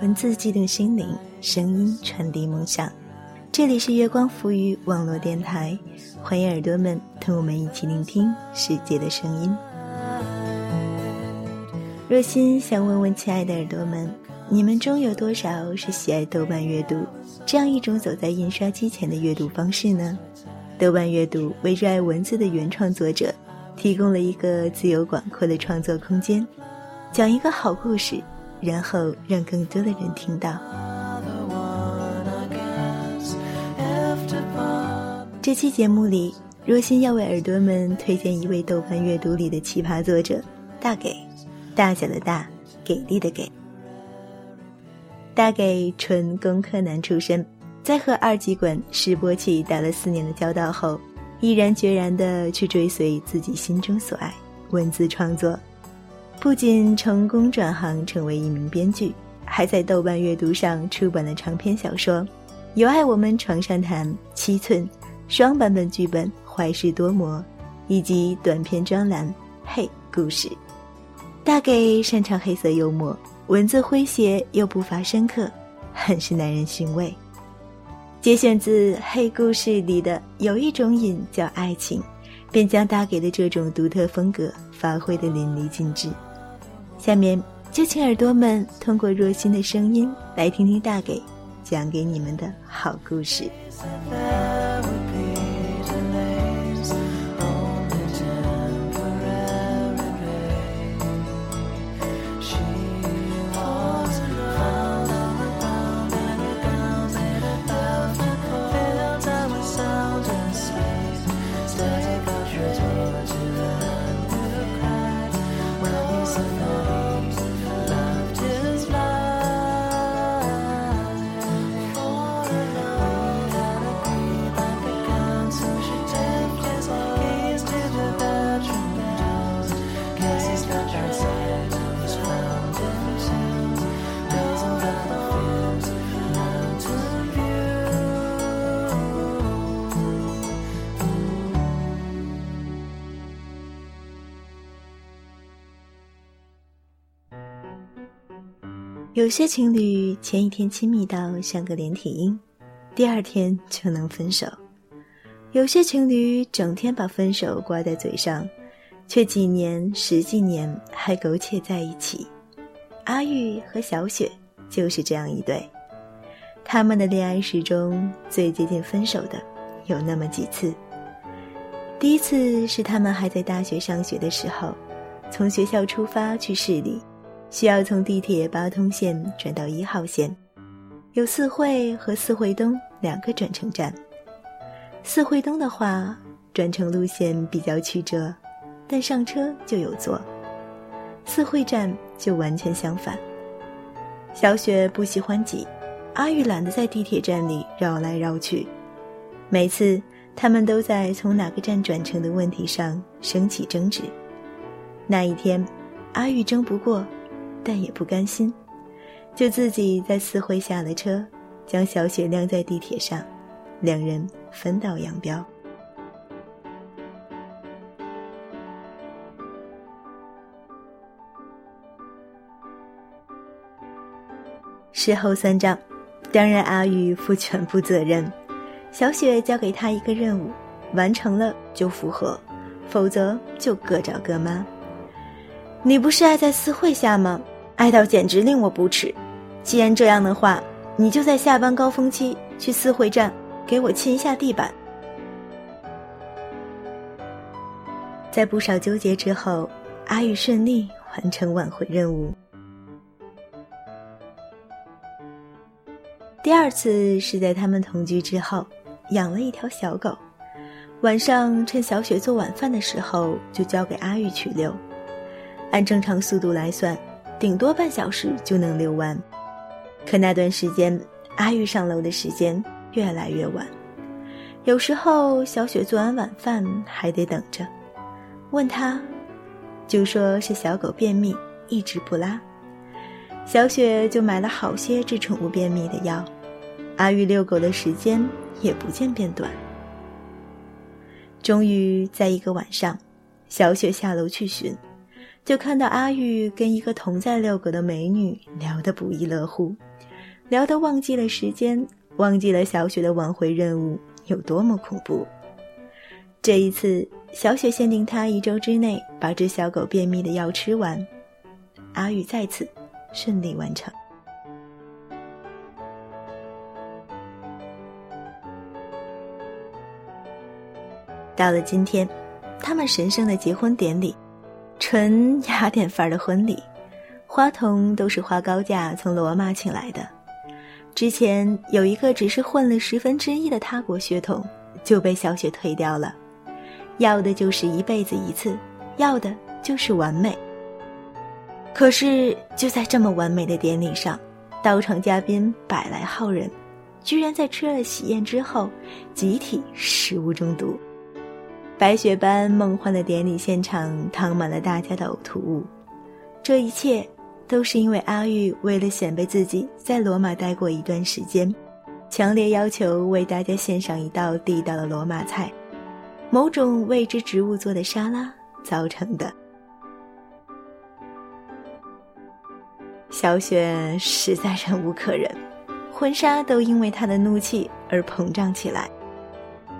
文字激动心灵，声音传递梦想。这里是月光浮语网络电台，欢迎耳朵们同我们一起聆听世界的声音。若心想问问亲爱的耳朵们，你们中有多少是喜爱豆瓣阅读这样一种走在印刷机前的阅读方式呢？豆瓣阅读为热爱文字的原创作者提供了一个自由广阔的创作空间，讲一个好故事，然后让更多的人听到。这期节目里，若心要为耳朵们推荐一位豆瓣阅读里的奇葩作者——大给，大小的大，给力的给。大给纯工科男出身。在和二极管示波器打了四年的交道后，毅然决然地去追随自己心中所爱——文字创作。不仅成功转行成为一名编剧，还在豆瓣阅读上出版了长篇小说《有爱我们床上谈》七寸双版本剧本《坏事多磨》，以及短篇专栏《嘿故事》。大给擅长黑色幽默，文字诙谐又不乏深刻，很是耐人寻味。节选自《黑故事》里的有一种瘾叫爱情，便将大给的这种独特风格发挥的淋漓尽致。下面就请耳朵们通过若心的声音来听听大给讲给你们的好故事。有些情侣前一天亲密到像个连体婴，第二天就能分手；有些情侣整天把分手挂在嘴上，却几年、十几年还苟且在一起。阿玉和小雪就是这样一对。他们的恋爱史中最接近分手的有那么几次。第一次是他们还在大学上学的时候，从学校出发去市里。需要从地铁八通线转到一号线，有四惠和四惠东两个转乘站。四惠东的话，转乘路线比较曲折，但上车就有座。四惠站就完全相反。小雪不喜欢挤，阿玉懒得在地铁站里绕来绕去。每次他们都在从哪个站转乘的问题上升起争执。那一天，阿玉争不过。但也不甘心，就自己在四惠下了车，将小雪晾在地铁上，两人分道扬镳。事后算账，当然阿玉负全部责任，小雪交给他一个任务，完成了就复合，否则就各找各妈。你不是爱在四惠下吗？爱到简直令我不齿。既然这样的话，你就在下班高峰期去四惠站给我亲一下地板。在不少纠结之后，阿玉顺利完成挽回任务。第二次是在他们同居之后，养了一条小狗，晚上趁小雪做晚饭的时候，就交给阿玉去遛。按正常速度来算。顶多半小时就能遛完，可那段时间，阿玉上楼的时间越来越晚。有时候小雪做完晚饭还得等着，问他，就说是小狗便秘一直不拉，小雪就买了好些治宠物便秘的药，阿玉遛狗的时间也不见变短。终于在一个晚上，小雪下楼去寻，就看到阿玉跟一个同在遛狗的美女聊得不亦乐乎，聊得忘记了时间，忘记了小雪的挽回任务有多么恐怖。这一次，小雪限定他一周之内把这小狗便秘的药吃完，阿玉再次顺利完成。到了今天，他们神圣的结婚典礼，纯雅典范儿的婚礼，花童都是花高价从罗马请来的。之前有一个只是混了十分之一的他国血统，就被小雪推掉了，要的就是一辈子一次，要的就是完美。可是就在这么完美的典礼上，到场嘉宾百来号人，居然在吃了喜宴之后，集体食物中毒。白雪般梦幻的典礼现场淌满了大家的呕吐物，这一切都是因为阿玉为了显摆自己在罗马待过一段时间，强烈要求为大家献上一道地道的罗马菜——某种未知植物做的沙拉造成的。小雪实在忍无可忍，婚纱都因为她的怒气而膨胀起来。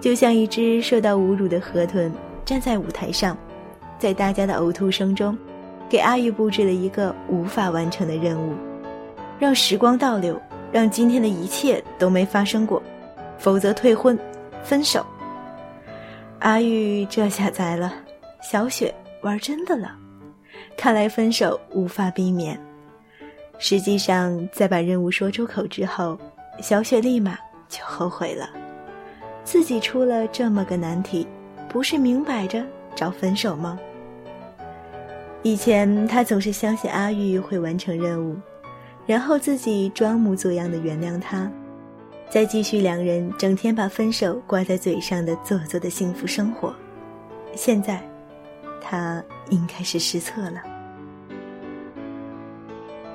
就像一只受到侮辱的河豚，站在舞台上，在大家的呕吐声中，给阿玉布置了一个无法完成的任务：让时光倒流，让今天的一切都没发生过，否则退婚，分手。阿玉这下栽了，小雪玩真的了，看来分手无法避免。实际上，在把任务说出口之后，小雪立马就后悔了。自己出了这么个难题，不是明摆着找分手吗？以前他总是相信阿玉会完成任务，然后自己装模作样的原谅他，再继续两人整天把分手挂在嘴上的做作的幸福生活。现在，他应该是失策了。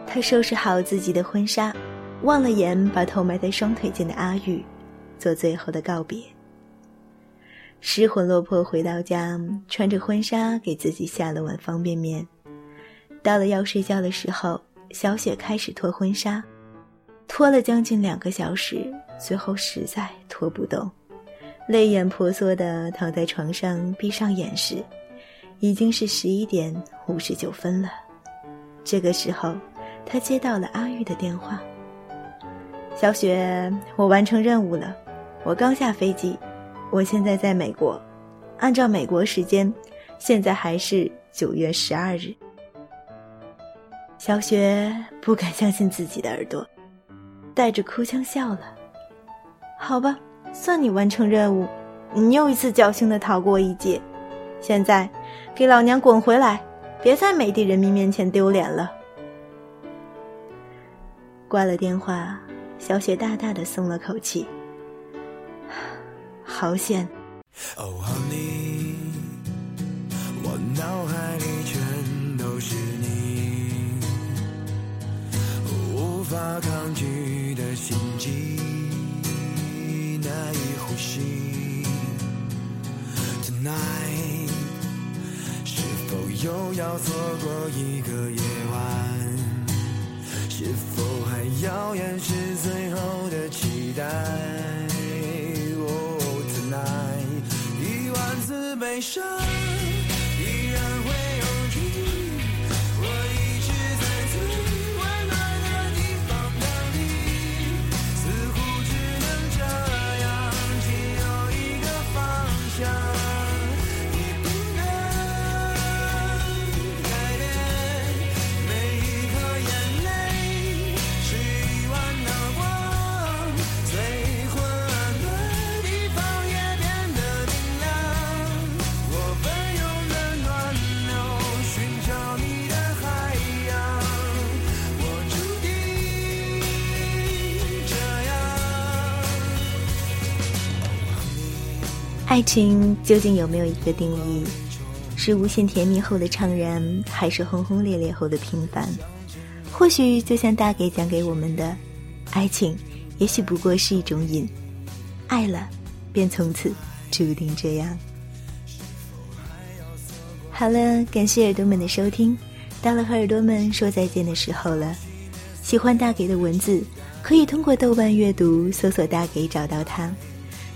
他收拾好自己的婚纱，望了眼把头埋在双腿间的阿玉。做最后的告别。失魂落魄回到家，穿着婚纱给自己下了碗方便面。到了要睡觉的时候，小雪开始脱婚纱，脱了将近两个小时，最后实在脱不动，泪眼婆娑的躺在床上，闭上眼时，已经是十一点五十九分了。这个时候，她接到了阿玉的电话：“小雪，我完成任务了。”我刚下飞机，我现在在美国，按照美国时间，现在还是九月十二日。小雪不敢相信自己的耳朵，带着哭腔笑了。好吧，算你完成任务，你又一次侥幸的逃过一劫。现在，给老娘滚回来，别在美帝人民面前丢脸了。挂了电话，小雪大大的松了口气。好险！哦，Honey，我脑海里全都是你，无法抗拒的心悸，难以呼吸。Tonight，是否又要错过一个夜晚？是否还要掩饰最后的期待？悲伤。爱情究竟有没有一个定义？是无限甜蜜后的怅然，还是轰轰烈烈后的平凡？或许就像大给讲给我们的，爱情也许不过是一种瘾，爱了，便从此注定这样。好了，感谢耳朵们的收听，到了和耳朵们说再见的时候了。喜欢大给的文字，可以通过豆瓣阅读搜索“大给”找到它。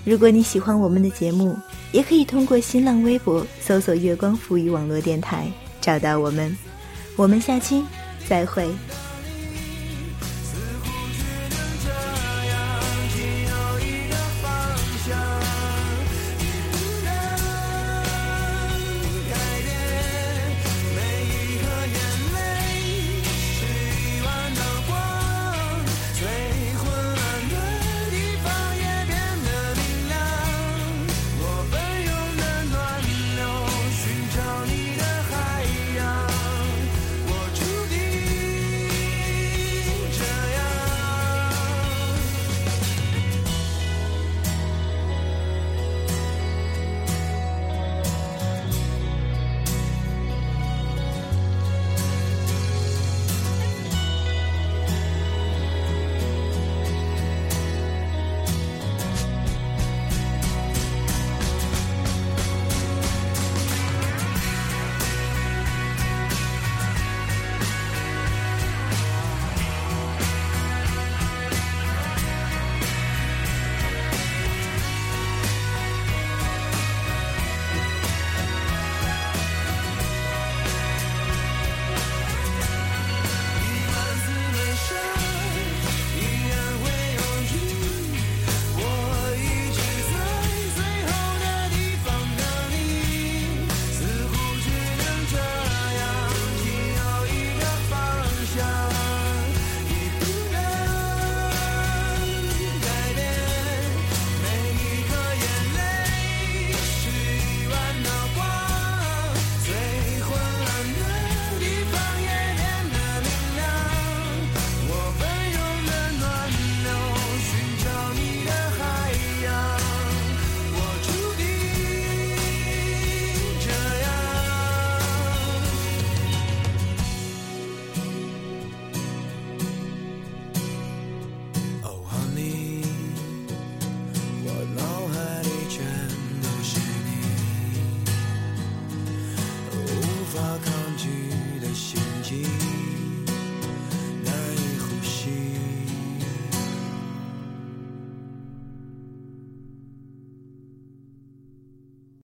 如果你喜欢我们的节目，也可以通过新浪微博搜索“月光赋予网络电台”找到我们。我们下期再会。